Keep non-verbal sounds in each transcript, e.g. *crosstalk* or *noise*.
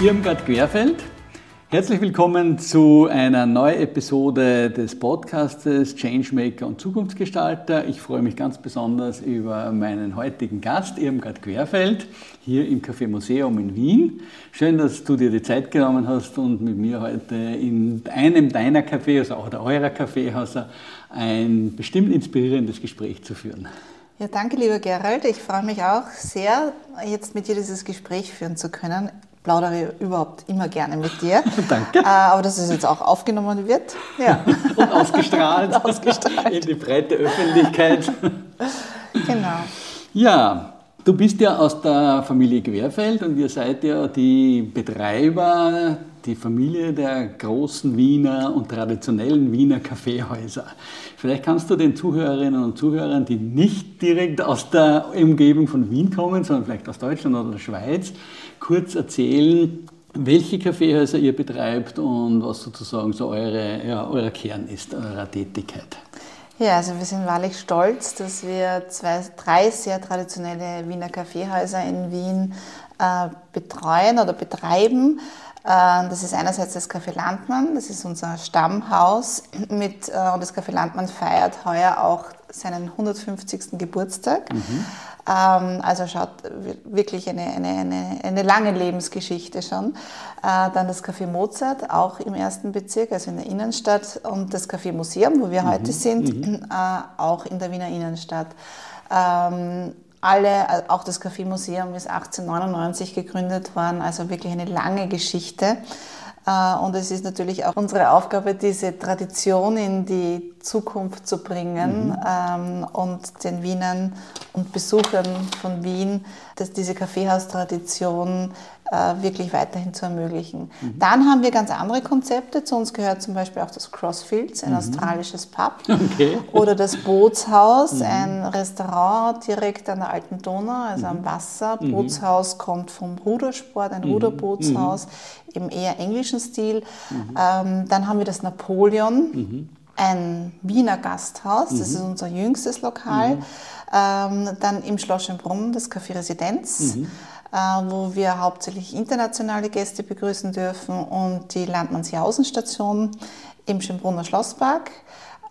Irmgard Querfeld. Herzlich willkommen zu einer neuen Episode des Podcastes Changemaker und Zukunftsgestalter. Ich freue mich ganz besonders über meinen heutigen Gast, Irmgard Querfeld, hier im Café Museum in Wien. Schön, dass du dir die Zeit genommen hast und mit mir heute in einem deiner Cafés, also auch der eurer Kaffeehäuser, ein bestimmt inspirierendes Gespräch zu führen. Ja, danke, lieber Gerald. Ich freue mich auch sehr, jetzt mit dir dieses Gespräch führen zu können plaudere überhaupt immer gerne mit dir. *laughs* Danke. Äh, aber dass es jetzt auch aufgenommen wird. Ja. *laughs* Und ausgestrahlt. *laughs* Und ausgestrahlt. In die breite Öffentlichkeit. Genau. Ja, du bist ja aus der Familie Querfeld und ihr seid ja die Betreiber, die Familie der großen Wiener und traditionellen Wiener Kaffeehäuser. Vielleicht kannst du den Zuhörerinnen und Zuhörern, die nicht direkt aus der Umgebung von Wien kommen, sondern vielleicht aus Deutschland oder der Schweiz, kurz erzählen, welche Kaffeehäuser ihr betreibt und was sozusagen so eure, ja, euer Kern ist, eurer Tätigkeit. Ja, also wir sind wahrlich stolz, dass wir zwei, drei sehr traditionelle Wiener Kaffeehäuser in Wien äh, betreuen oder betreiben. Äh, das ist einerseits das Café Landmann, das ist unser Stammhaus mit, äh, und das Café Landmann feiert heuer auch seinen 150. Geburtstag. Mhm. Ähm, also schaut wirklich eine, eine, eine, eine lange Lebensgeschichte schon. Äh, dann das Café Mozart, auch im ersten Bezirk, also in der Innenstadt. Und das Café Museum, wo wir mhm. heute sind, mhm. Äh, auch in der Wiener Innenstadt. Ähm, alle, äh, auch das Café Museum ist 1899 gegründet worden, also wirklich eine lange Geschichte. Und es ist natürlich auch unsere Aufgabe, diese Tradition in die Zukunft zu bringen mhm. ähm, und den Wienern und Besuchern von Wien, dass diese Kaffeehaustradition äh, wirklich weiterhin zu ermöglichen. Mhm. Dann haben wir ganz andere Konzepte. Zu uns gehört zum Beispiel auch das Crossfields, ein mhm. australisches Pub. *laughs* Okay. Oder das Bootshaus, mhm. ein Restaurant direkt an der Alten Donau, also am mhm. Wasser. Mhm. Bootshaus kommt vom Rudersport, ein Ruderbootshaus im eher englischen Stil. Ähm, dann haben wir das Napoleon ein Wiener Gasthaus, das ist unser jüngstes Lokal. Mhm. Ähm, dann im Schloss Schönbrunn das Café Residenz. Mhm äh, wo wir hauptsächlich internationale Gäste begrüßen dürfen und die Landmannsjausen-Station im Schönbrunner Schlosspark.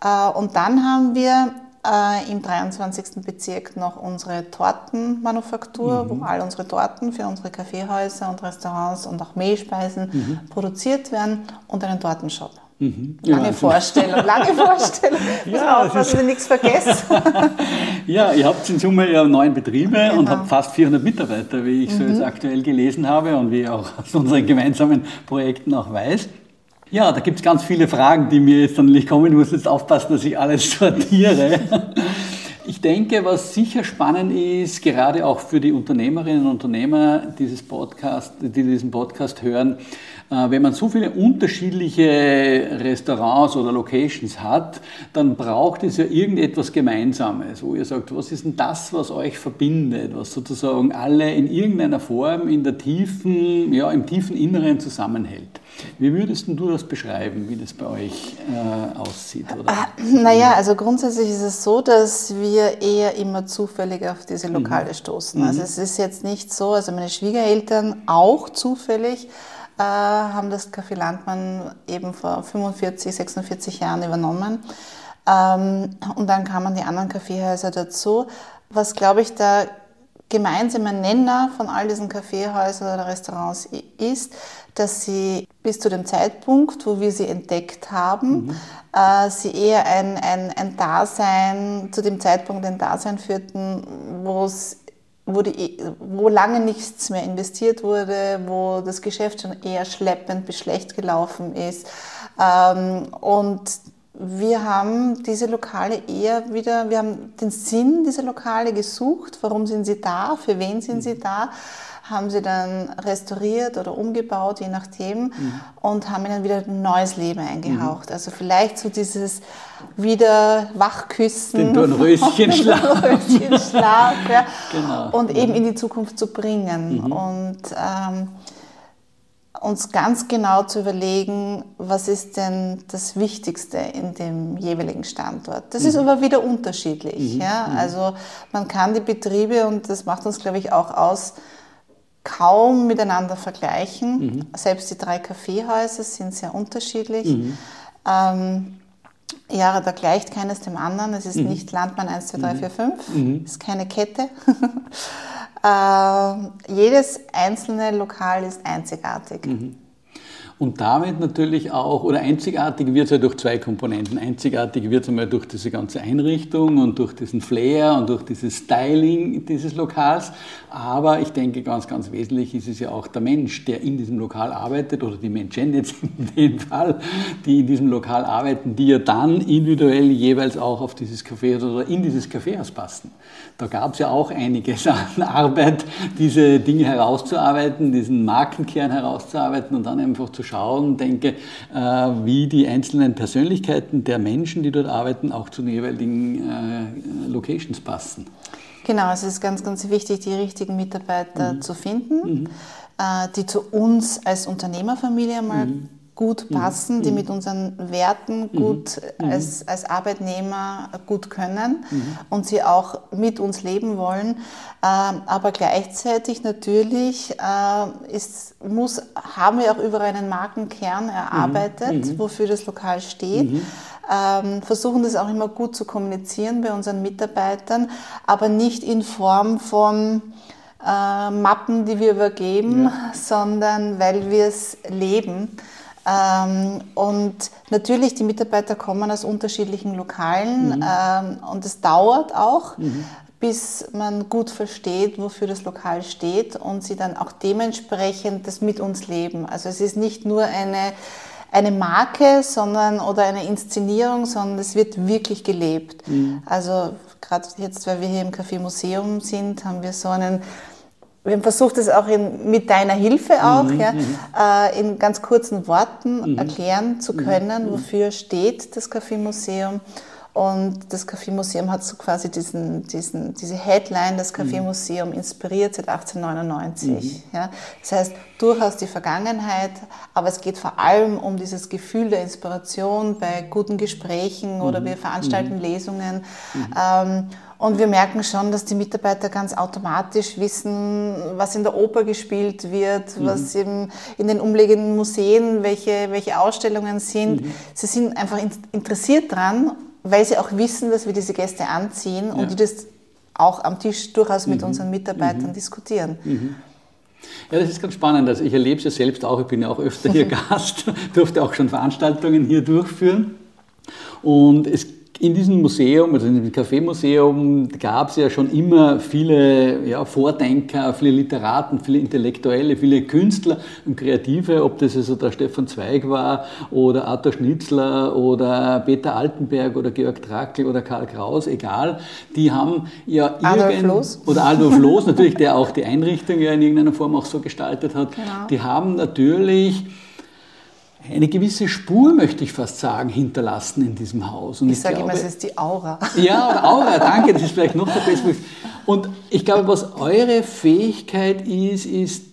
Äh, und dann haben wir äh, im 23. Bezirk noch unsere Tortenmanufaktur, mhm. wo all unsere Torten für unsere Kaffeehäuser und Restaurants und auch Mehlspeisen mhm. produziert werden und einen Tortenshop. Mhm. Lange ja, Vorstellung, lange Vorstellung. *laughs* ja, auch, dass wir nichts vergessen. *laughs* ja, ihr habt in Summe ja neun Betriebe genau. und habt fast 400 Mitarbeiter, wie ich mhm. so jetzt aktuell gelesen habe und wie auch aus unseren gemeinsamen Projekten auch weiß. Ja, da gibt es ganz viele Fragen, die mir jetzt dann nicht kommen. Ich muss jetzt aufpassen, dass ich alles *laughs* sortiere. Ich denke, was sicher spannend ist, gerade auch für die Unternehmerinnen und Unternehmer dieses Podcast, die diesen Podcast hören, wenn man so viele unterschiedliche Restaurants oder Locations hat, dann braucht es ja irgendetwas Gemeinsames, wo ihr sagt, was ist denn das, was euch verbindet, was sozusagen alle in irgendeiner Form in der tiefen, ja, im tiefen Inneren zusammenhält. Wie würdest du das beschreiben, wie das bei euch äh, aussieht? Oder? Äh, naja, also grundsätzlich ist es so, dass wir eher immer zufällig auf diese Lokale mhm. stoßen. Also mhm. es ist jetzt nicht so, also meine Schwiegereltern auch zufällig, äh, haben das Café Landmann eben vor 45, 46 Jahren übernommen. Ähm, und dann kamen die anderen Kaffeehäuser dazu. Was, glaube ich, der gemeinsame Nenner von all diesen Kaffeehäusern oder Restaurants ist, dass sie bis zu dem Zeitpunkt, wo wir sie entdeckt haben, mhm. äh, sie eher ein, ein, ein Dasein, zu dem Zeitpunkt ein Dasein führten, wo es wo, die, wo lange nichts mehr investiert wurde, wo das Geschäft schon eher schleppend bis schlecht gelaufen ist. Ähm, und wir haben diese Lokale eher wieder, wir haben den Sinn dieser Lokale gesucht, warum sind sie da, für wen sind sie da, haben sie dann restauriert oder umgebaut, je nachdem, mhm. und haben ihnen wieder ein neues Leben eingehaucht. Mhm. Also vielleicht so dieses wieder Wachküssen. Den Dornröschenschlaf. *laughs* Dornröschenschlaf, ja. Genau. Und eben in die Zukunft zu bringen. Mhm. Und ähm, uns ganz genau zu überlegen, was ist denn das Wichtigste in dem jeweiligen Standort. Das mhm. ist aber wieder unterschiedlich. Mhm. Ja? Mhm. Also man kann die Betriebe, und das macht uns, glaube ich, auch aus, kaum miteinander vergleichen. Mhm. Selbst die drei Kaffeehäuser sind sehr unterschiedlich. Mhm. Ähm, ja, da gleicht keines dem anderen. Es ist mhm. nicht Landmann 1, 2, 3, 4, 5. Es ist keine Kette. *laughs* Äh, jedes einzelne Lokal ist einzigartig. Und damit natürlich auch, oder einzigartig wird es ja durch zwei Komponenten. Einzigartig wird es einmal durch diese ganze Einrichtung und durch diesen Flair und durch dieses Styling dieses Lokals. Aber ich denke, ganz, ganz wesentlich ist es ja auch der Mensch, der in diesem Lokal arbeitet, oder die Menschen jetzt *laughs* in dem Fall, die in diesem Lokal arbeiten, die ja dann individuell jeweils auch auf dieses Café oder in dieses Kaffeehaus passen. Da gab es ja auch einiges an *laughs* Arbeit, diese Dinge herauszuarbeiten, diesen Markenkern herauszuarbeiten und dann einfach zu schauen, denke, äh, wie die einzelnen Persönlichkeiten der Menschen, die dort arbeiten, auch zu den jeweiligen äh, Locations passen. Genau, es ist ganz, ganz wichtig, die richtigen Mitarbeiter mhm. zu finden, mhm. Äh, die zu uns als Unternehmerfamilie mal mhm gut mhm. passen, die mhm. mit unseren Werten mhm. gut als, als Arbeitnehmer gut können und sie auch mit uns leben wollen. Ähm, aber gleichzeitig natürlich äh, ist, muss, haben wir auch über einen Markenkern erarbeitet, wofür das Lokal steht. Ähm, versuchen das auch immer gut zu kommunizieren bei unseren Mitarbeitern, aber nicht in Form von äh, Mappen, die wir übergeben, ja. sondern weil wir es leben. Ähm, und natürlich, die Mitarbeiter kommen aus unterschiedlichen Lokalen mhm. ähm, und es dauert auch, mhm. bis man gut versteht, wofür das Lokal steht und sie dann auch dementsprechend das mit uns leben. Also es ist nicht nur eine, eine Marke sondern, oder eine Inszenierung, sondern es wird wirklich gelebt. Mhm. Also gerade jetzt, weil wir hier im Café Museum sind, haben wir so einen wir haben versucht, es auch in, mit deiner Hilfe auch, mhm, ja, mhm. äh, in ganz kurzen Worten mhm. erklären zu können, mhm. wofür steht das Kaffeemuseum. Und das Kaffeemuseum hat so quasi diesen, diesen, diese Headline, das Kaffeemuseum inspiriert seit 1899. Mhm. Ja. Das heißt, durchaus die Vergangenheit, aber es geht vor allem um dieses Gefühl der Inspiration bei guten Gesprächen oder wir veranstalten Lesungen. Ähm, und wir merken schon, dass die Mitarbeiter ganz automatisch wissen, was in der Oper gespielt wird, mhm. was eben in den umliegenden Museen, welche, welche Ausstellungen sind. Mhm. Sie sind einfach interessiert dran, weil sie auch wissen, dass wir diese Gäste anziehen ja. und die das auch am Tisch durchaus mit mhm. unseren Mitarbeitern mhm. diskutieren. Mhm. Ja, das ist ganz spannend. Also ich erlebe es ja selbst auch, ich bin ja auch öfter hier *laughs* Gast, durfte auch schon Veranstaltungen hier durchführen. Und es in diesem Museum, also in diesem Café-Museum, gab es ja schon immer viele ja, Vordenker, viele Literaten, viele Intellektuelle, viele Künstler und Kreative, ob das also der Stefan Zweig war oder Arthur Schnitzler oder Peter Altenberg oder Georg Trakl oder Karl Kraus, egal. Die haben ja Adolf Loos. oder Adolf Loos natürlich, der auch die Einrichtung ja in irgendeiner Form auch so gestaltet hat. Genau. Die haben natürlich eine gewisse Spur, möchte ich fast sagen, hinterlassen in diesem Haus. Und ich, ich sage immer, es ist die Aura. *laughs* Ja, oder Aura, danke, das ist vielleicht noch der beste Und ich glaube, was eure Fähigkeit ist, ist,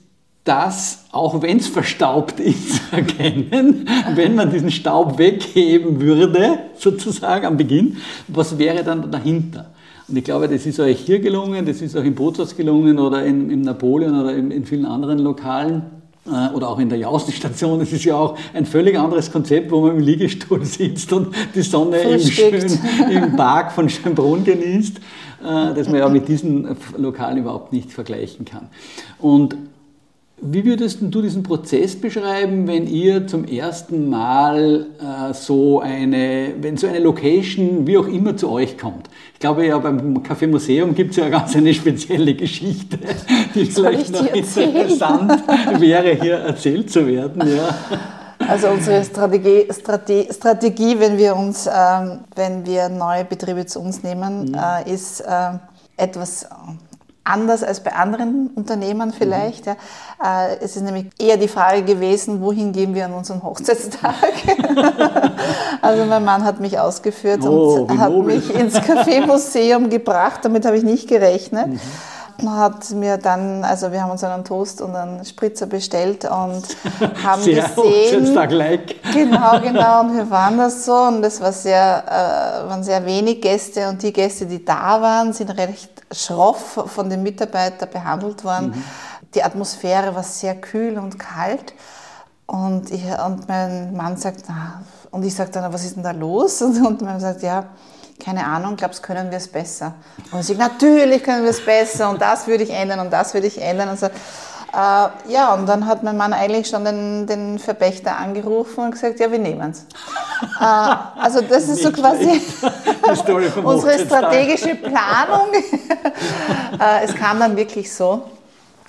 das, auch wenn es verstaubt ist, zu *laughs* erkennen, wenn man diesen Staub wegheben würde, sozusagen am Beginn, was wäre dann dahinter? Und ich glaube, das ist euch hier gelungen, das ist auch im Bootshaus gelungen oder in, im Napoleon oder in, in vielen anderen Lokalen oder auch in der Jausenstation, das ist ja auch ein völlig anderes Konzept, wo man im Liegestuhl sitzt und die Sonne im, schön, im Park von Schönbrunn genießt, äh, das man ja mit diesen Lokalen überhaupt nicht vergleichen kann. Und wie würdest du diesen Prozess beschreiben, wenn ihr zum ersten Mal äh, so eine, wenn so eine Location, wie auch immer, zu euch kommt? Ich glaube ja, beim Café Museum gibt es ja ganz eine spezielle Geschichte, *laughs* die vielleicht noch interessant wäre, hier erzählt zu werden. Ja. Also unsere Strategie, Strategie, Strategie wenn wir uns, ähm, wenn wir neue Betriebe zu uns nehmen, mhm. äh, ist äh, etwas anders als bei anderen Unternehmern vielleicht. Mhm. Ja. Äh, es ist nämlich eher die Frage gewesen, wohin gehen wir an unserem Hochzeitstag? *laughs* also mein Mann hat mich ausgeführt oh, und hat nobel. mich ins Kaffeemuseum *laughs* gebracht. Damit habe ich nicht gerechnet. Mhm hat mir dann, also wir haben uns einen Toast und einen Spritzer bestellt und *laughs* haben sehr gesehen. like. Genau, genau. Und wir waren das so und es war sehr, äh, waren sehr wenig Gäste und die Gäste, die da waren, sind recht schroff von den Mitarbeitern behandelt worden. Mhm. Die Atmosphäre war sehr kühl und kalt. Und, ich, und mein Mann sagt, na, und ich sage dann, was ist denn da los? *laughs* Und, und man sagt, ja, keine Ahnung, glaubst können wir es besser? Und ich sage, natürlich können wir es besser und das würde ich ändern und das würde ich ändern. Und so, äh, ja, und dann hat mein Mann eigentlich schon den, den Verpächter angerufen und gesagt, ja, wir nehmen es. Äh, also das ist so quasi unsere strategische Planung. *laughs* äh, es kam dann wirklich so.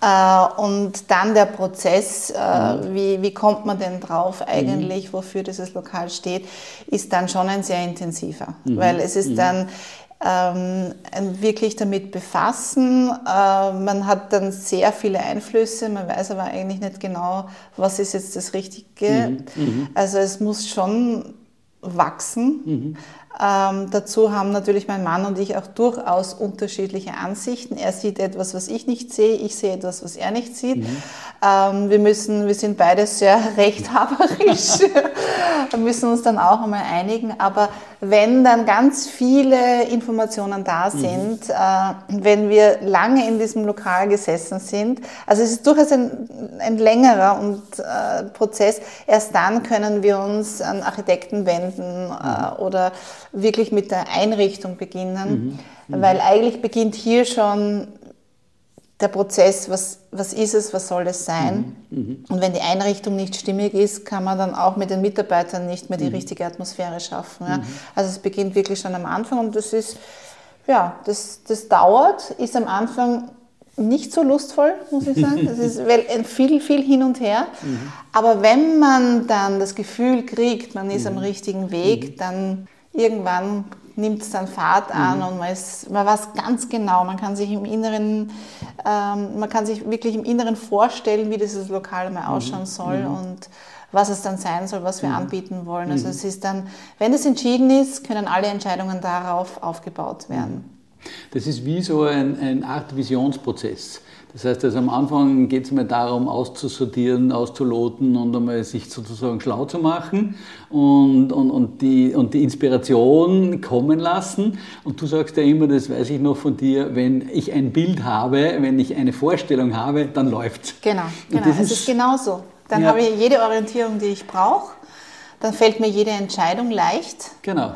Äh, und dann der Prozess, mhm. wie, wie kommt man denn drauf eigentlich, mhm. wofür dieses Lokal steht, ist dann schon ein sehr intensiver. Mhm. Weil es ist mhm. dann ähm, wirklich damit befassen. Äh, man hat dann sehr viele Einflüsse, man weiß aber eigentlich nicht genau, was ist jetzt das Richtige. Mhm. mhm. Also es muss schon wachsen. Mhm. Ähm, dazu haben natürlich mein Mann und ich auch durchaus unterschiedliche Ansichten. Er sieht etwas, was ich nicht sehe, ich sehe etwas, was er nicht sieht. Mhm. Ähm, wir, müssen, wir sind beide sehr *laughs* rechthaberisch, müssen uns dann auch einmal einigen. Aber wenn dann ganz viele Informationen da mhm. sind, mhm. äh, wenn wir lange in diesem Lokal gesessen sind, also es ist durchaus ein, ein längerer und, äh, Prozess, erst dann können wir uns an Architekten wenden äh, mhm. oder wirklich mit der Einrichtung beginnen, mhm. Mhm. weil eigentlich beginnt hier schon der Prozess, was, was ist es, was soll es sein. Mhm. mhm. Und wenn die Einrichtung nicht stimmig ist, kann man dann auch mit den Mitarbeitern nicht mehr die mhm. richtige Atmosphäre schaffen. Ja? Mhm. Also es beginnt wirklich schon am Anfang und das ist, ja, das, das dauert, ist am Anfang nicht so lustvoll, muss ich sagen. *laughs* Das ist viel, viel hin und her. Mhm. Aber wenn man dann das Gefühl kriegt, man ist am richtigen Weg, dann irgendwann nimmt es dann Fahrt an mhm. und man, ist, man weiß ganz genau, man kann sich im Inneren, ähm, man kann sich wirklich im Inneren vorstellen, wie dieses Lokal mal mhm. ausschauen soll mhm. und was es dann sein soll, was wir mhm. anbieten wollen. Also mhm. es ist dann, wenn es entschieden ist, können alle Entscheidungen darauf aufgebaut werden. Das ist wie so ein, eine Art Visionsprozess. Das heißt, also am Anfang geht es mir darum, auszusortieren, auszuloten und einmal sich sozusagen schlau zu machen und, und, und, die, und die Inspiration kommen lassen. Und du sagst ja immer, das weiß ich noch von dir, wenn ich ein Bild habe, wenn ich eine Vorstellung habe, dann läuft's. Genau, genau. es ist, ist genauso. Dann ja. habe ich jede Orientierung, die ich brauche. Dann fällt mir jede Entscheidung leicht. Genau.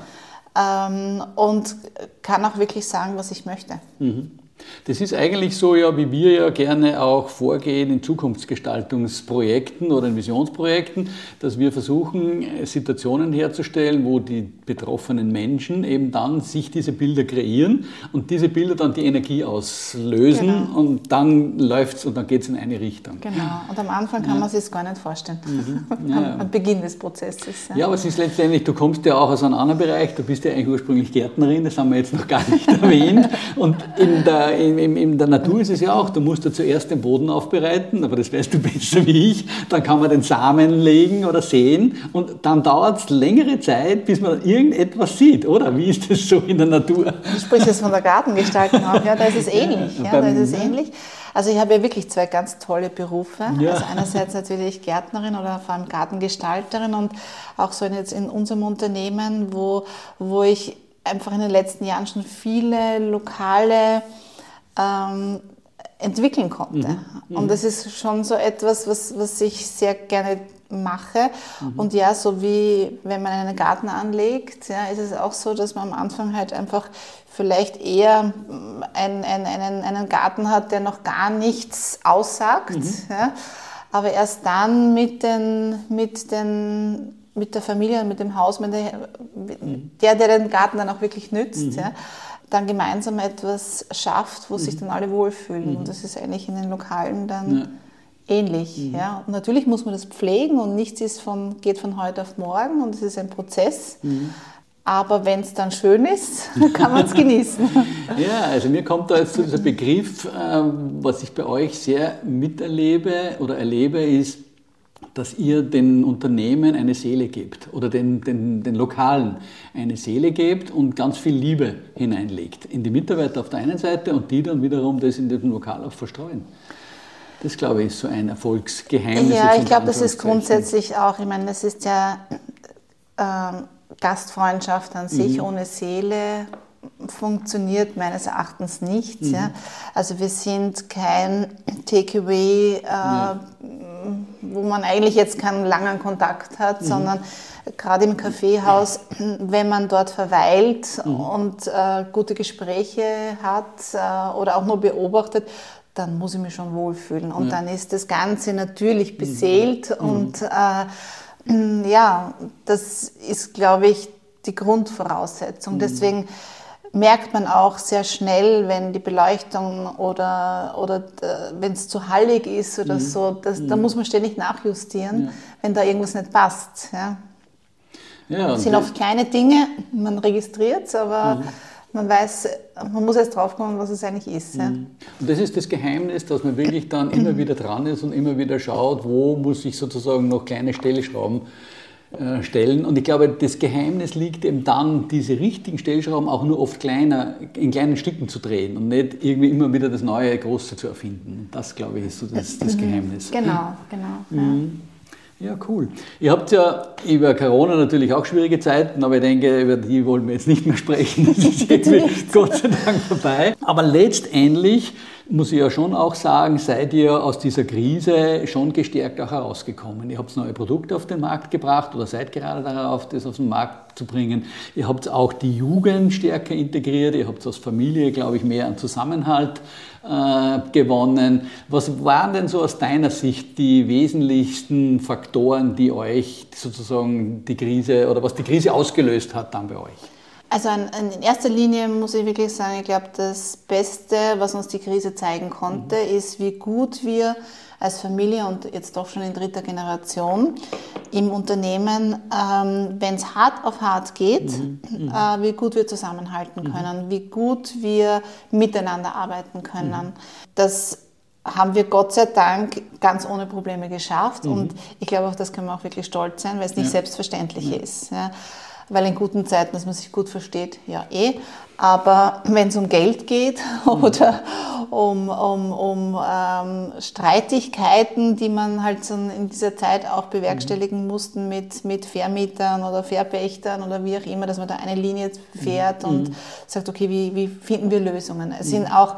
Ähm, und kann auch wirklich sagen, was ich möchte. Mhm. Das ist eigentlich so, ja, wie wir ja gerne auch vorgehen in Zukunftsgestaltungsprojekten oder in Visionsprojekten, dass wir versuchen, Situationen herzustellen, wo die betroffenen Menschen eben dann sich diese Bilder kreieren und diese Bilder dann die Energie auslösen genau. und dann läuft es und dann geht es in eine Richtung. Genau, und am Anfang kann ja. man sich es gar nicht vorstellen, mhm. *laughs* ja. am Beginn des Prozesses. Ja. ja, aber es ist letztendlich, du kommst ja auch aus einem anderen Bereich, du bist ja eigentlich ursprünglich Gärtnerin, das haben wir jetzt noch gar nicht *laughs* erwähnt und in der in, in, in, der Natur ist es ja auch, du musst ja zuerst den Boden aufbereiten, aber das weißt du *laughs* besser wie ich. Dann kann man den Samen legen oder säen und dann dauert es längere Zeit, bis man irgendetwas sieht, oder? Wie ist das so in der Natur? Du sprichst jetzt von der Gartengestaltung auch, ja, da ist es ähnlich. Ja, da ist es ähnlich. Also ich habe ja wirklich zwei ganz tolle Berufe. Ja. Also einerseits natürlich Gärtnerin oder vor allem Gartengestalterin und auch so jetzt in unserem Unternehmen, wo, wo ich einfach in den letzten Jahren schon viele lokale ähm, entwickeln konnte. Mhm. Mhm. Und das ist schon so etwas, was, was ich sehr gerne mache. Mhm. Und ja, so wie wenn man einen Garten anlegt, ja, ist es auch so, dass man am Anfang halt einfach vielleicht eher ein, ein, einen, einen Garten hat, der noch gar nichts aussagt. Mhm. Ja, aber erst dann mit, den, mit, den, mit der Familie und mit dem Haus, mit der, mhm. der, der den Garten dann auch wirklich nützt, mhm. ja, dann gemeinsam etwas schafft, wo mhm. sich dann alle wohlfühlen. Mhm. Und das ist eigentlich in den Lokalen dann ja. ähnlich. Mhm. Ja. Und natürlich muss man das pflegen und nichts ist von, geht von heute auf morgen und es ist ein Prozess. Mhm. aber wenn es dann schön ist, *laughs* kann man es genießen. *laughs* Ja, also mir kommt da jetzt so dieser Begriff, ähm, was ich bei euch sehr miterlebe oder erlebe, ist, dass ihr den Unternehmen eine Seele gebt oder den, den, den Lokalen eine Seele gebt und ganz viel Liebe hineinlegt in die Mitarbeiter auf der einen Seite und die dann wiederum das in dem Lokal auch verstreuen. Das, glaube ich, ist so ein Erfolgsgeheimnis. Ja, ich glaube, das ist grundsätzlich auch, ich meine, das ist ja äh, Gastfreundschaft an sich mhm. ohne Seele funktioniert meines Erachtens nicht. Mhm. Ja. Also wir sind kein Takeaway, äh, ja. Wo man eigentlich jetzt keinen langen Kontakt hat, mhm. sondern gerade im Kaffeehaus, wenn man dort verweilt mhm. und äh, gute Gespräche hat äh, oder auch nur beobachtet, dann muss ich mich schon wohlfühlen. Und ja. dann ist das Ganze natürlich mhm. beseelt mhm. und äh, ja, das ist, glaube ich, die Grundvoraussetzung. Mhm. Deswegen merkt man auch sehr schnell, wenn die Beleuchtung oder, oder äh, wenn es zu hallig ist oder mhm. so, das, mhm. da muss man ständig nachjustieren, ja. wenn da irgendwas nicht passt. Ja. Ja, das sind oft kleine Dinge, man registriert es, aber mhm. man weiß, man muss erst draufkommen, was es eigentlich ist. Ja. Mhm. Und das ist das Geheimnis, dass man wirklich dann immer *clears throat* wieder dran ist und immer wieder schaut, wo muss ich sozusagen noch kleine Stellschrauben äh, stellen. Und ich glaube, das Geheimnis liegt eben dann, diese richtigen Stellschrauben auch nur oft kleiner, in kleinen Stücken zu drehen und nicht irgendwie immer wieder das neue Große zu erfinden. Das, glaube ich, ist so das, das mhm. Geheimnis. Genau, genau. Mhm. Ja, cool. Ihr habt ja über Corona natürlich auch schwierige Zeiten, aber ich denke, über die wollen wir jetzt nicht mehr sprechen. Das ist *laughs* irgendwie Gott sei Dank vorbei. Aber letztendlich muss ich ja schon auch sagen, seid ihr aus dieser Krise schon gestärkt auch herausgekommen. Ihr habt neue Produkte auf den Markt gebracht oder seid gerade darauf, das auf den Markt zu bringen. Ihr habt auch die Jugend stärker integriert. Ihr habt aus Familie, glaube ich, mehr an Zusammenhalt äh, gewonnen. Was waren denn so aus deiner Sicht die wesentlichsten Faktoren, die euch sozusagen die Krise oder was die Krise ausgelöst hat dann bei euch? Also in erster Linie muss ich wirklich sagen, ich glaube, das Beste, was uns die Krise zeigen konnte, mhm. ist, wie gut wir als Familie und jetzt doch schon in dritter Generation im Unternehmen, ähm, wenn es hart auf hart geht, mhm. mhm. äh, wie gut wir zusammenhalten mhm. können, wie gut wir miteinander arbeiten können. Mhm. Das haben wir Gott sei Dank ganz ohne Probleme geschafft und ich glaube, auf das können wir auch wirklich stolz sein, weil es nicht ja. selbstverständlich ist. Ja weil in guten Zeiten, dass man sich gut versteht, ja eh. Aber *clears throat* wenn es um Geld geht *laughs* oder um, um, um ähm, Streitigkeiten, die man halt so in dieser Zeit auch bewerkstelligen mhm. mussten mit, mit Vermietern oder Verpächtern oder wie auch immer, dass man da eine Linie fährt mhm. und sagt, okay, wie, wie finden wir Lösungen? Es sind auch,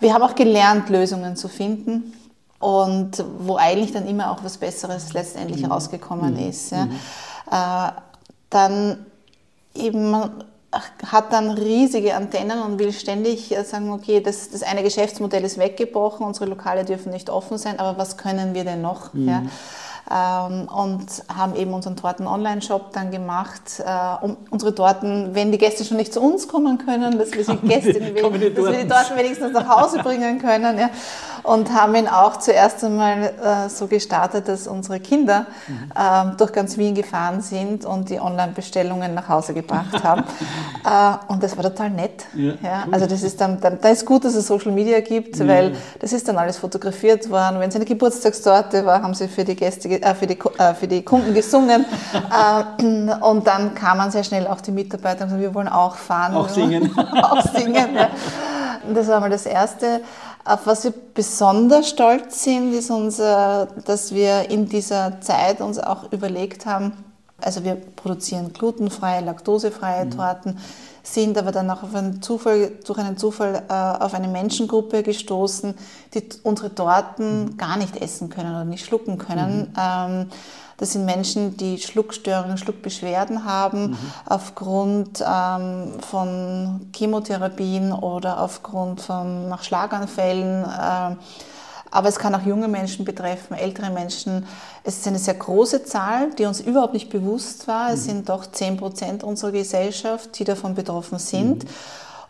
wir haben auch gelernt, Lösungen zu finden und wo eigentlich dann immer auch was Besseres letztendlich mhm. rausgekommen mhm. ist. Ja. Mhm. Äh, dann eben hat dann riesige Antennen und will ständig äh, sagen, okay, das, das eine Geschäftsmodell ist weggebrochen, unsere Lokale dürfen nicht offen sein, aber was können wir denn noch? Mhm. Ja? Ähm, und haben eben unseren Torten-Online-Shop dann gemacht, äh, um unsere Torten, wenn die Gäste schon nicht zu uns kommen können, dass wir, sie *laughs* Gäste, dass wir die Torten wenigstens nach Hause bringen können. Ja. Und haben ihn auch zuerst einmal äh, so gestartet, dass unsere Kinder mhm. äh, durch ganz Wien gefahren sind und die Online-Bestellungen nach Hause gebracht *laughs* haben. äh, und das war total nett. Ja, ja. Also das ist dann, dann, da ist gut, dass es Social Media gibt, ja. weil das ist dann alles fotografiert worden. Wenn es eine Geburtstagstorte war, haben sie für die Gäste äh, für, die, äh, für die Kunden gesungen. *laughs* äh, und dann kamen sehr schnell auch die Mitarbeiter und gesagt, wir wollen auch fahren. Auch singen. *laughs* auch singen. Ja. Das war mal das Erste. Auf was wir besonders stolz sind, ist unser, dass wir in dieser Zeit uns auch überlegt haben, also wir produzieren glutenfreie, laktosefreie mhm. Torten, sind aber dann auch einen Zufall, durch einen Zufall äh, auf eine Menschengruppe gestoßen, die unsere Torten mhm. gar nicht essen können oder nicht schlucken können. Mhm. Ähm, das sind Menschen, die Schluckstörungen, Schluckbeschwerden haben mhm. aufgrund ähm, von Chemotherapien oder aufgrund von nach Schlaganfällen. Äh, aber es kann auch junge Menschen betreffen, ältere Menschen. Es ist eine sehr große Zahl, die uns überhaupt nicht bewusst war. Es mhm. sind doch 10 Prozent unserer Gesellschaft, die davon betroffen sind. Mhm.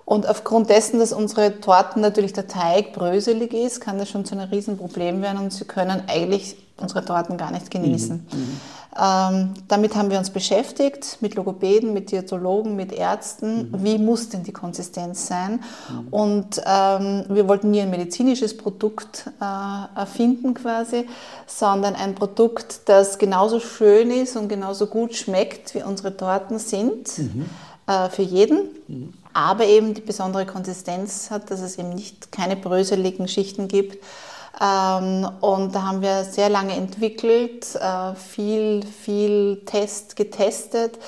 Und aufgrund dessen, dass unsere Torten natürlich der Teig bröselig ist, kann das schon zu einem Riesenproblem werden und sie können eigentlich unsere Torten gar nicht genießen. Mhm. Mhm. Ähm, damit haben wir uns beschäftigt, mit Logopäden, mit Diätologen, mit Ärzten. Mhm. Wie muss denn die Konsistenz sein? Mhm. Und ähm, wir wollten nie ein medizinisches Produkt äh, erfinden quasi, sondern ein Produkt, das genauso schön ist und genauso gut schmeckt, wie unsere Torten sind, mhm. äh, für jeden. Aber eben die besondere Konsistenz hat, dass es eben nicht keine bröseligen Schichten gibt ähm, und da haben wir sehr lange entwickelt, äh, viel, viel Test getestet,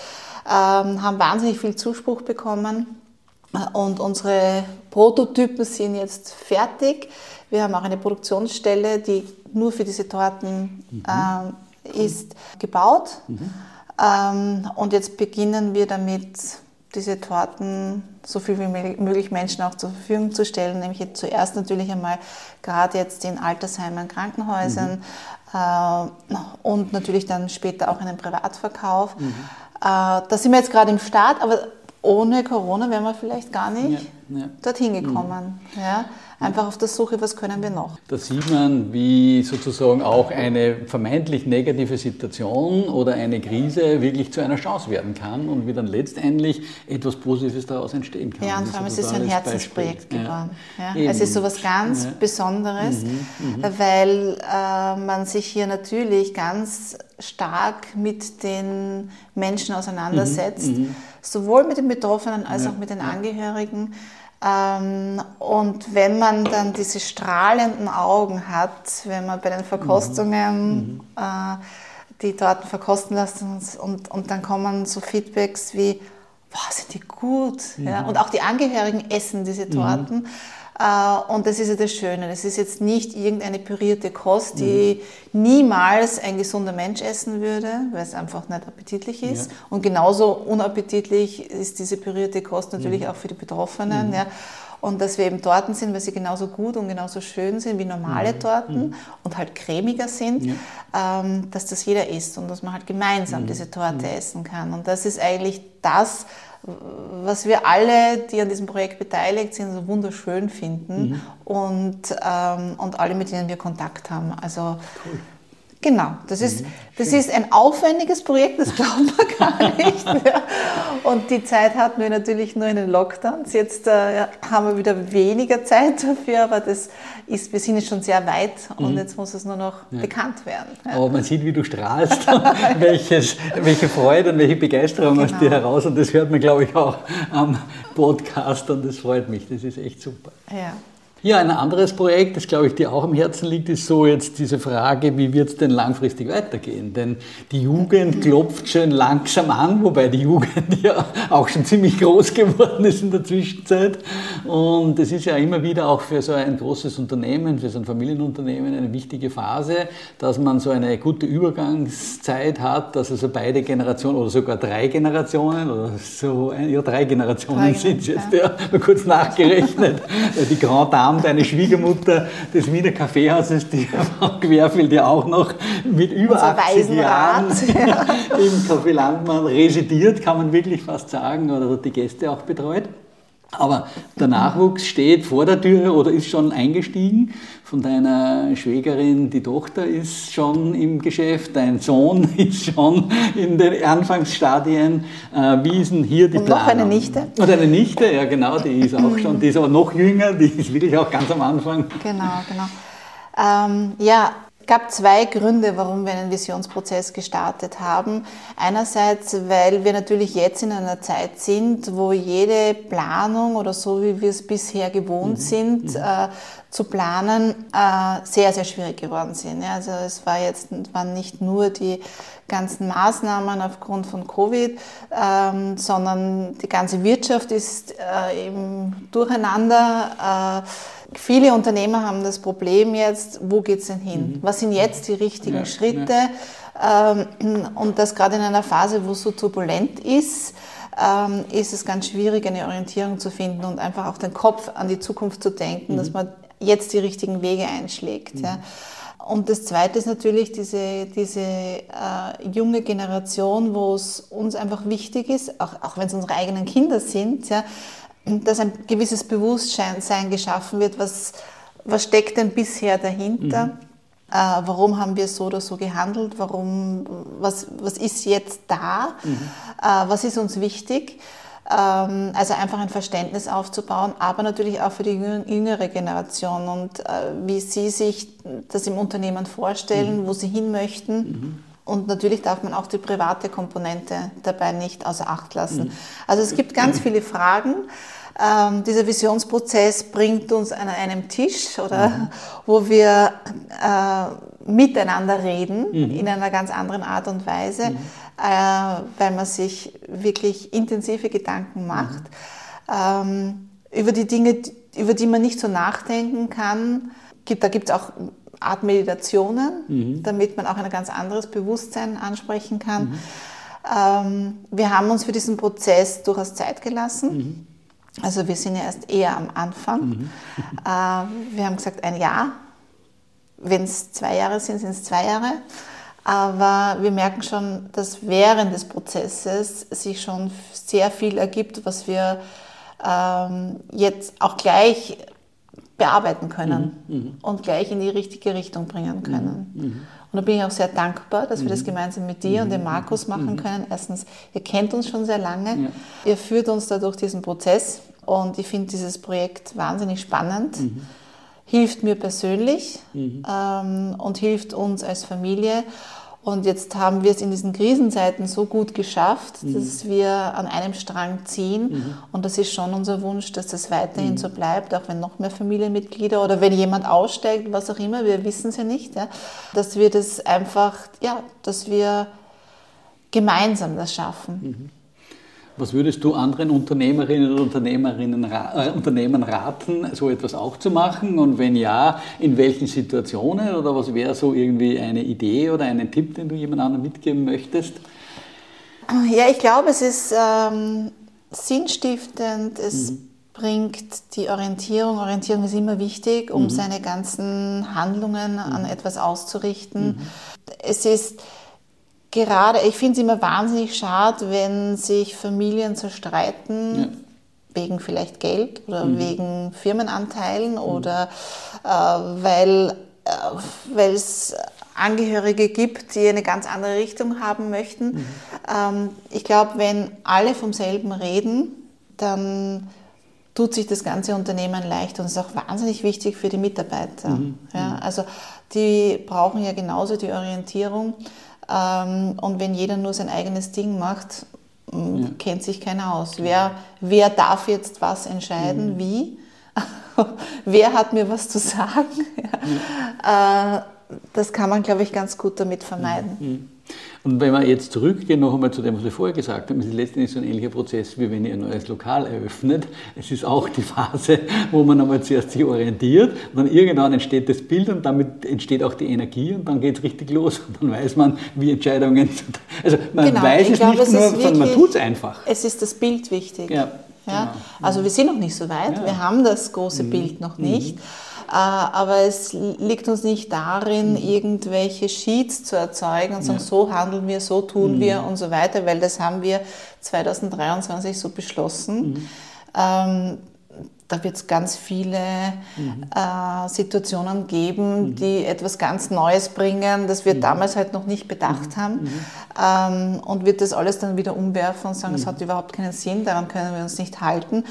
ähm, haben wahnsinnig viel Zuspruch bekommen. Und unsere Prototypen sind jetzt fertig. Wir haben auch eine Produktionsstelle, die nur für diese Torten mhm. äh, ist, gebaut. Mhm. Ähm, und jetzt beginnen wir damit, diese Torten so viel wie möglich Menschen auch zur Verfügung zu stellen, nämlich jetzt zuerst natürlich einmal gerade jetzt in Altersheimen, Krankenhäusern mhm. äh, und natürlich dann später auch in den Privatverkauf. Mhm. Äh, da sind wir jetzt gerade im Start, aber ohne Corona wären wir vielleicht gar nicht ja, ja. dorthin gekommen. Mhm. Ja? Einfach auf der Suche, was können wir noch. Da sieht man, wie sozusagen auch eine vermeintlich negative Situation oder eine Krise wirklich zu einer Chance werden kann und wie dann letztendlich etwas Positives daraus entstehen kann. Ja, und vor allem ist es ein Herzensprojekt Beispiel. geworden. Ja. Ja. Es ist so etwas ganz ja. Besonderes, mhm, mhm. weil äh, man sich hier natürlich ganz stark mit den Menschen auseinandersetzt, mhm, mhm. sowohl mit den Betroffenen als auch mit den Angehörigen. Ähm, und wenn man dann diese strahlenden Augen hat, wenn man bei den Verkostungen mhm. äh, die Torten verkosten lässt und, und, und, dann kommen so Feedbacks wie, wow, sind die gut. Mhm. Ja? Und auch die Angehörigen essen diese Torten. Mhm. Äh, und das ist ja das Schöne. Das ist jetzt nicht irgendeine pürierte Kost, die mhm. niemals ein gesunder Mensch essen würde, weil es einfach nicht appetitlich ist. Ja. Und genauso unappetitlich ist diese pürierte Kost natürlich mhm. auch für die Betroffenen. Mhm. Ja. Und dass wir eben Torten sind, weil sie genauso gut und genauso schön sind wie normale mhm. Torten mhm. und halt cremiger sind, ja. ähm, dass das jeder isst und dass man halt gemeinsam mhm. diese Torte essen kann. Und das ist eigentlich das, was wir alle, die an diesem Projekt beteiligt sind, so wunderschön finden mhm. und, ähm, und alle, mit denen wir Kontakt haben. Also cool. Genau, das ist, mhm. das ist ein aufwendiges Projekt, das glaubt man *laughs* gar nicht. Und die Zeit hatten wir natürlich nur in den Lockdowns. Jetzt äh, haben wir wieder weniger Zeit dafür, aber das ist, wir sind jetzt schon sehr weit und mhm. jetzt muss es nur noch ja. bekannt werden. Ja. Aber man sieht, wie du strahlst, *laughs* welches, welche Freude und welche Begeisterung genau. aus dir heraus und das hört man, glaube ich, auch am Podcast und das freut mich, das ist echt super. Ja. Ja, ein anderes Projekt, das glaube ich dir auch am Herzen liegt, ist so jetzt diese Frage, wie wird es denn langfristig weitergehen? Denn die Jugend klopft schon langsam an, wobei die Jugend *laughs* ja auch schon ziemlich groß geworden ist in der Zwischenzeit. Und es ist ja immer wieder auch für so ein großes Unternehmen, für so ein Familienunternehmen eine wichtige Phase, dass man so eine gute Übergangszeit hat, dass also beide Generationen oder sogar drei Generationen oder so, ja drei Generationen sind es jetzt, ja. mal kurz nachgerechnet, *laughs* die Grand Dame Abend eine Schwiegermutter des Wiener Kaffeehauses, die Frau Querfeld ja auch noch mit über Unser 80 Jahren *laughs* im Café Landmann residiert, kann man wirklich fast sagen, oder die Gäste auch betreut. Aber der Nachwuchs steht vor der Tür oder ist schon eingestiegen. Von deiner Schwägerin, die Tochter ist schon im Geschäft, dein Sohn *laughs* ist schon in den Anfangsstadien. Äh, wie ist denn hier die Und Planung? noch eine Nichte. Und eine Nichte, ja genau, die ist auch schon, die ist aber noch jünger, die ist wirklich auch ganz am Anfang. Genau, genau. Ähm, ja, gab zwei Gründe, warum wir einen Visionsprozess gestartet haben. Einerseits, weil wir natürlich jetzt in einer Zeit sind, wo jede Planung oder so, wie wir es bisher gewohnt mhm. sind, mhm. Äh, zu planen, äh, sehr, sehr schwierig geworden sind. Ja, also es war jetzt, waren nicht nur die ganzen Maßnahmen aufgrund von Covid, ähm, sondern die ganze Wirtschaft ist äh, eben durcheinander. Äh, Viele Unternehmer haben das Problem jetzt, wo geht es denn hin? Mhm. Was sind jetzt die richtigen ja, Schritte? Ja. Ähm, und das gerade in einer Phase, wo es so turbulent ist, ähm, ist es ganz schwierig, eine Orientierung zu finden und einfach auch den Kopf an die Zukunft zu denken, mhm. dass man jetzt die richtigen Wege einschlägt. Mhm. Ja. Und das Zweite ist natürlich diese, diese äh, junge Generation, wo es uns einfach wichtig ist, auch, auch wenn es unsere eigenen Kinder sind, ja, dass ein gewisses Bewusstsein geschaffen wird, was, was steckt denn bisher dahinter? Mhm. Äh, warum haben wir so oder so gehandelt? Warum, was, was ist jetzt da? Mhm. Äh, was ist uns wichtig? Ähm, also einfach ein Verständnis aufzubauen, aber natürlich auch für die jüngere Generation und äh, wie sie sich das im Unternehmen vorstellen, mhm. wo sie hin möchten. Mhm. Und natürlich darf man auch die private Komponente dabei nicht außer Acht lassen. Mhm. Also es gibt ganz viele Fragen. Ähm, dieser Visionsprozess bringt uns an einem Tisch, oder, mhm. wo wir äh, miteinander reden mhm. in einer ganz anderen Art und Weise, mhm. äh, weil man sich wirklich intensive Gedanken macht ähm, über die Dinge, über die man nicht so nachdenken kann. Gibt, da gibt es auch Art Meditationen, mhm. damit man auch ein ganz anderes Bewusstsein ansprechen kann. Mhm. Ähm, wir haben uns für diesen Prozess durchaus Zeit gelassen. Mhm. Also wir sind ja erst eher am Anfang. *laughs* Äh, wir haben gesagt, ein Jahr. Wenn es zwei Jahre sind, sind es zwei Jahre. Aber wir merken schon, dass während des Prozesses sich schon sehr viel ergibt, was wir ähm, jetzt auch gleich bearbeiten können mhm, mhm. und gleich in die richtige Richtung bringen können. Mhm, mhm. und da bin ich auch sehr dankbar, dass wir das mhm. gemeinsam mit dir und dem Markus machen können. Erstens, ihr kennt uns schon sehr lange, ja. ihr führt uns da durch diesen Prozess und ich finde dieses Projekt wahnsinnig spannend. Hilft mir persönlich ähm, und hilft uns als Familie. Und jetzt haben wir es in diesen Krisenzeiten so gut geschafft, mhm. dass wir an einem Strang ziehen. Mhm. Und das ist schon unser Wunsch, dass das weiterhin mhm. so bleibt, auch wenn noch mehr Familienmitglieder oder wenn jemand aussteigt, was auch immer, wir wissen es ja nicht, ja, dass wir das einfach, ja, dass wir gemeinsam das schaffen. Was würdest du anderen Unternehmerinnen und Unternehmerinnen, äh, Unternehmen raten, so etwas auch zu machen? Und wenn ja, in welchen Situationen? Oder was wäre so irgendwie eine Idee oder einen Tipp, den du jemand anderem mitgeben möchtest? Ja, ich glaube, es ist ähm, sinnstiftend, es mhm. bringt die Orientierung. Orientierung ist immer wichtig, um mhm. seine ganzen Handlungen an mhm. etwas auszurichten. Mhm. Es ist gerade, ich finde es immer wahnsinnig schade, wenn sich Familien zerstreiten. Ja. Wegen vielleicht Geld oder mhm. wegen Firmenanteilen mhm. oder äh, weil äh, es Angehörige gibt, die eine ganz andere Richtung haben möchten. Mhm. Ähm, ich glaube, wenn alle vom selben reden, dann tut sich das ganze Unternehmen leicht und ist auch wahnsinnig wichtig für die Mitarbeiter. Mhm. Ja, mhm. also die brauchen ja genauso die Orientierung. Ähm, und wenn jeder nur sein eigenes Ding macht, ja. kennt sich keiner aus. Wer, wer darf jetzt was entscheiden, mhm. wie? *laughs* wer hat mir was zu sagen? Ja. *laughs* Äh, das kann man, glaube ich, ganz gut damit vermeiden. Mhm. Und wenn wir jetzt zurückgehen, noch einmal zu dem, was wir vorher gesagt haben, es ist letztendlich so ein ähnlicher Prozess, wie wenn ihr ein neues Lokal eröffnet. Es ist auch die Phase, wo man einmal zuerst sich orientiert, und dann irgendwann entsteht das Bild und damit entsteht auch die Energie und dann geht es richtig los. Und dann weiß man, wie Entscheidungen, also man genau, weiß es glaube, nicht nur, sondern man tut es einfach. Es ist das Bild wichtig. Ja, ja? Genau. Also wir sind noch nicht so weit, ja. wir haben das große mhm. Bild noch nicht. Mhm. Äh, aber es liegt uns nicht darin, mhm. irgendwelche Sheets zu erzeugen und sagen, ja. so handeln wir, so tun mhm. wir und so weiter, weil das haben wir 2023 so beschlossen. Mhm. Ähm, da wird es ganz viele mhm. äh, Situationen geben, mhm. die etwas ganz Neues bringen, das wir mhm. damals halt noch nicht bedacht mhm. haben. Ähm, und wird das alles dann wieder umwerfen und sagen, es hat überhaupt keinen Sinn, daran können wir uns nicht halten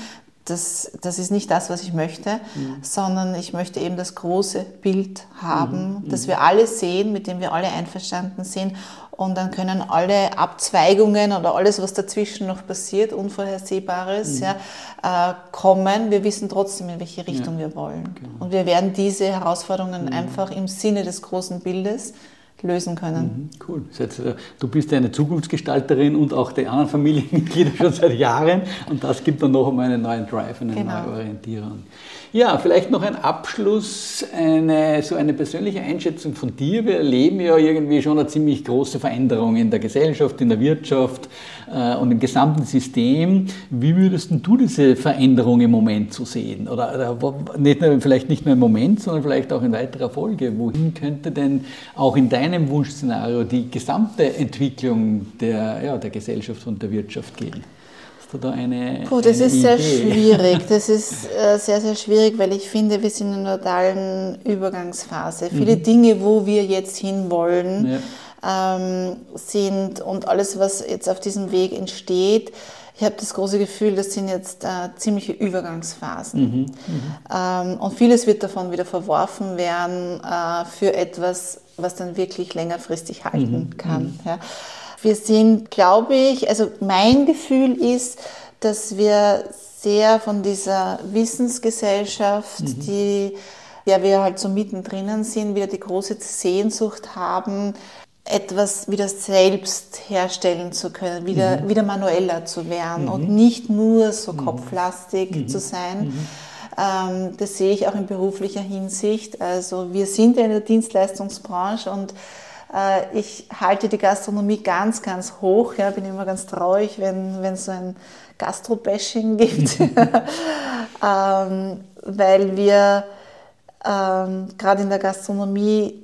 das, das ist nicht das, was ich möchte, mhm. sondern ich möchte eben das große Bild haben, mhm. das wir alle sehen, mit dem wir alle einverstanden sind. Und dann können alle Abzweigungen oder alles, was dazwischen noch passiert, Unvorhersehbares, mhm. ja, äh, kommen. Wir wissen trotzdem, in welche Richtung ja. wir wollen. Genau. Und wir werden diese Herausforderungen mhm. einfach im Sinne des großen Bildes lösen können. Mhm, cool. Du bist eine Zukunftsgestalterin und auch die anderen Familienmitglieder *laughs* schon seit Jahren und das gibt dann noch einmal einen neuen Drive, eine genau. neue Orientierung. Ja, vielleicht noch ein Abschluss, eine, so eine persönliche Einschätzung von dir. Wir erleben ja irgendwie schon eine ziemlich große Veränderung in der Gesellschaft, in der Wirtschaft äh, und im gesamten System. Wie würdest du diese Veränderung im Moment so sehen? Oder, oder nicht nur, vielleicht nicht nur im Moment, sondern vielleicht auch in weiterer Folge. Wohin könnte denn auch in deinem Wunschszenario die gesamte Entwicklung der, ja, der Gesellschaft und der Wirtschaft gehen? du da eine. Puh, das eine ist sehr Idee? *laughs* schwierig. Das ist äh, sehr, sehr schwierig, weil ich finde, wir sind in einer totalen Übergangsphase. Viele Dinge, wo wir jetzt hinwollen, Ja. Ähm, sind und alles, was jetzt auf diesem Weg entsteht, ich habe das große Gefühl, das sind jetzt äh, ziemliche Übergangsphasen. Ähm, und vieles wird davon wieder verworfen werden äh, für etwas, was dann wirklich längerfristig halten kann. Ja. Wir sind, glaube ich, also mein Gefühl ist, dass wir sehr von dieser Wissensgesellschaft, die ja wir halt so mittendrin sind, wieder die große Sehnsucht haben, etwas wieder selbst herstellen zu können, wieder, wieder manueller zu werden und nicht nur so kopflastig zu sein. Ähm, das sehe ich auch in beruflicher Hinsicht. Also wir sind ja in der Dienstleistungsbranche und äh, ich halte die Gastronomie ganz, ganz hoch. Ja, bin immer ganz traurig, wenn wenn es so ein Gastro-Bashing *laughs* gibt, *laughs* ähm, weil wir ähm, gerade in der Gastronomie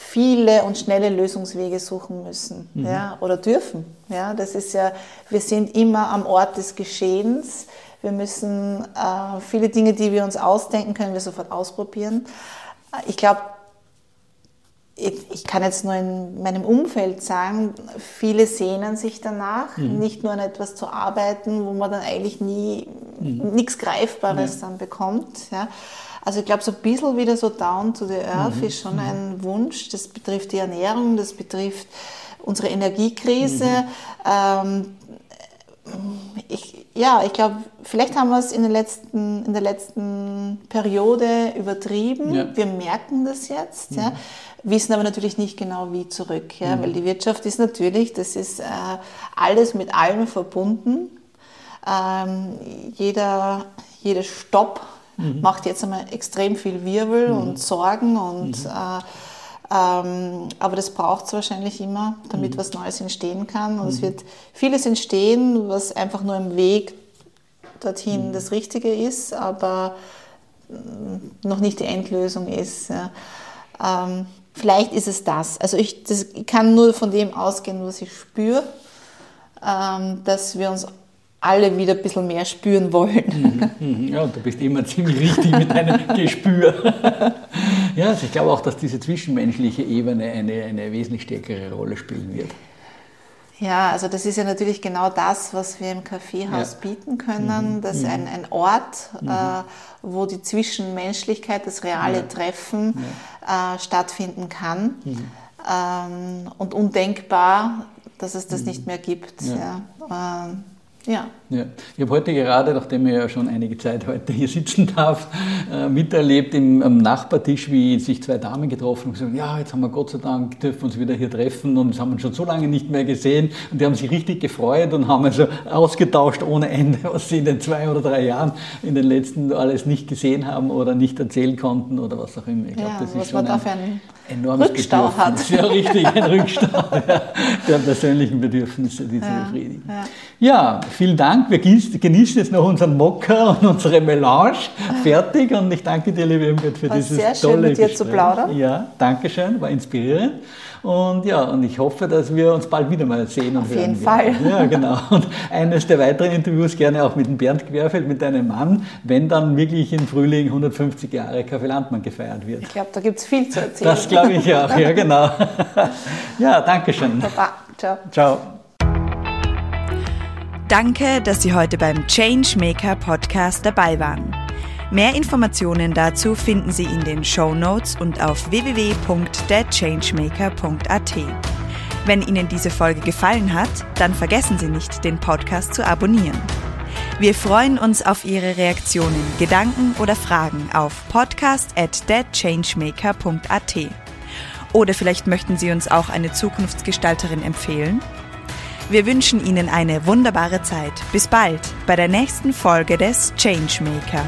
viele und schnelle Lösungswege suchen müssen ja, oder dürfen. Ja, das ist ja, wir sind immer am Ort des Geschehens. Wir müssen äh, viele Dinge, die wir uns ausdenken, können wir sofort ausprobieren. Ich glaube, ich, ich kann jetzt nur in meinem Umfeld sagen, viele sehnen sich danach, nicht nur an etwas zu arbeiten, wo man dann eigentlich nie nichts Greifbares dann bekommt. Ja. Also ich glaube, so ein bisschen wieder so down to the earth ist schon ein Wunsch. Das betrifft die Ernährung, das betrifft unsere Energiekrise. Ähm, ich, ja, ich glaube, vielleicht haben wir es in, den letzten, in der letzten Periode übertrieben. Ja. Wir merken das jetzt, ja, wissen aber natürlich nicht genau, wie zurück. Ja, Weil die Wirtschaft ist natürlich, das ist äh, alles mit allem verbunden. Ähm, jeder, jeder Stopp macht jetzt einmal extrem viel Wirbel und Sorgen und äh, ähm, aber das braucht es wahrscheinlich immer, damit was Neues entstehen kann. Und es wird vieles entstehen, was einfach nur im Weg dorthin das Richtige ist, aber mm, noch nicht die Endlösung ist. Ja. Ähm, vielleicht ist es das. Also ich, das, ich kann nur von dem ausgehen, was ich spüre, ähm, dass wir uns alle wieder ein bisschen mehr spüren wollen. Mhm, Ja, und du bist immer ziemlich richtig mit deinem *laughs* Gespür. ja, also ich glaube auch, dass diese zwischenmenschliche Ebene eine, eine wesentlich stärkere Rolle spielen wird. Ja, also das ist ja natürlich genau das, was wir im Kaffeehaus Ja. bieten können. Das ist ein, ein Ort, äh, wo die Zwischenmenschlichkeit, das reale Treffen äh, stattfinden kann. Ähm, und undenkbar, dass es das nicht mehr gibt. Ja. Ähm, ja. Ja. Ich habe heute gerade, nachdem ich ja schon einige Zeit heute hier sitzen darf, äh, miterlebt im, am Nachbartisch, wie sich zwei Damen getroffen haben und gesagt, ja, jetzt haben wir Gott sei Dank, dürfen uns wieder hier treffen und das haben wir schon so lange nicht mehr gesehen und die haben sich richtig gefreut und haben also ausgetauscht ohne Ende, *laughs* was sie in den zwei oder drei Jahren in den letzten alles nicht gesehen haben oder nicht erzählen konnten oder was auch immer. Ich glaube, Ja, das was ist man da ein für einen enormes Rückstau Bedürfnis. hat. Ja, richtig, ein Rückstau ja, der persönlichen Bedürfnisse, die zu Ja, befriedigen. ja. Ja, vielen Dank. Wir genießen jetzt noch unseren Mokka und unsere Melange fertig. Und ich danke dir, liebe Irmgard, für War dieses sehr schön, tolle mit dir Gespräch. zu plaudern. Ja, danke schön, war inspirierend. Und ja, und ich hoffe, dass wir uns bald wieder mal sehen und Auf hören jeden werden. Fall. Ja, genau. Und eines der weiteren Interviews gerne auch mit dem Bernd Querfeld, mit deinem Mann, wenn dann wirklich im Frühling 150 Jahre Kaffee Landmann gefeiert wird. Ich glaube, da gibt es viel zu *laughs* erzählen. Glaube ich auch, ja genau. *laughs* Ja, danke schön. Baba. Ciao. Ciao. Danke, dass Sie heute beim Changemaker Podcast dabei waren. Mehr Informationen dazu finden Sie in den Show Notes und auf www.thechangemaker.at. Wenn Ihnen diese Folge gefallen hat, dann vergessen Sie nicht, den Podcast zu abonnieren. Wir freuen uns auf Ihre Reaktionen, Gedanken oder Fragen auf podcast at thechangemaker.at. Oder vielleicht möchten Sie uns auch eine Zukunftsgestalterin empfehlen? Wir wünschen Ihnen eine wunderbare Zeit. Bis bald bei der nächsten Folge des Changemaker.